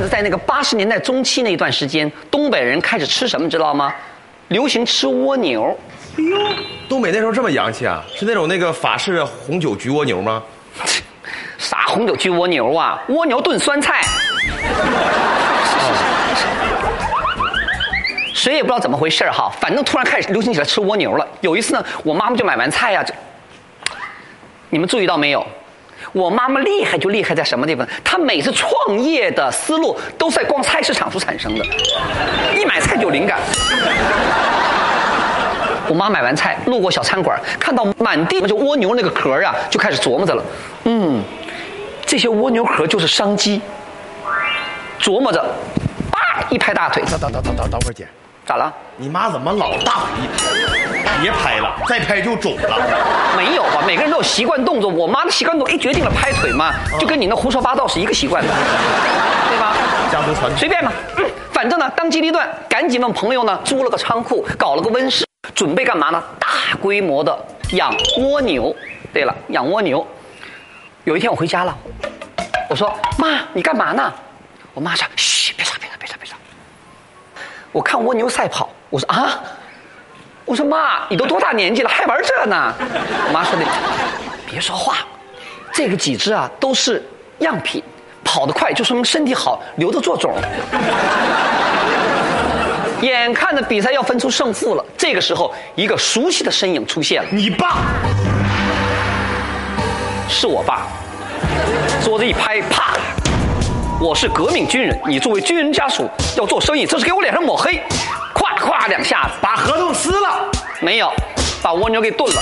子在那个八十年代中期那段时间，东北人开始吃什么，知道吗？流行吃蜗牛。哎呦，东北那时候这么洋气啊？是那种那个法式红酒焗蜗牛吗？啥红酒焗蜗牛啊？蜗牛炖酸菜。谁也不知道怎么回事哈，反正突然开始流行起来吃蜗牛了。有一次呢，我妈妈就买完菜呀，这你们注意到没有？我妈妈厉害就厉害在什么地方？她每次创业的思路都是在逛菜市场所产生的，一买菜就有灵感。我妈买完菜，路过小餐馆，看到满地就蜗牛那个壳啊，就开始琢磨着了。嗯，这些蜗牛壳就是商机。琢磨着，叭一拍大腿，等等等等等等会儿姐，咋了？你妈怎么老大腿？别拍了，再拍就肿了。没有吧？每个人都有习惯动作。我妈的习惯动作一决定了拍腿嘛，就跟你那胡说八道是一个习惯的，对吧？家族传统。随便吧，嗯反正呢，当机立断，赶紧问朋友呢租了个仓库，搞了个温室，准备干嘛呢？大规模的养蜗牛。对了，养蜗牛。有一天我回家了，我说妈，你干嘛呢？我妈说我看蜗牛赛跑。我说啊。我说妈，你都多大年纪了，还玩这呢？我妈说的，别说话，这个几只啊都是样品，跑得快就说明身体好，留着做种。眼看着比赛要分出胜负了，这个时候一个熟悉的身影出现了，你爸是我爸。桌子一拍，啪！我是革命军人，你作为军人家属要做生意，这是给我脸上抹黑。咵咵两下子，把合同撕了。没有，把蜗牛给炖了。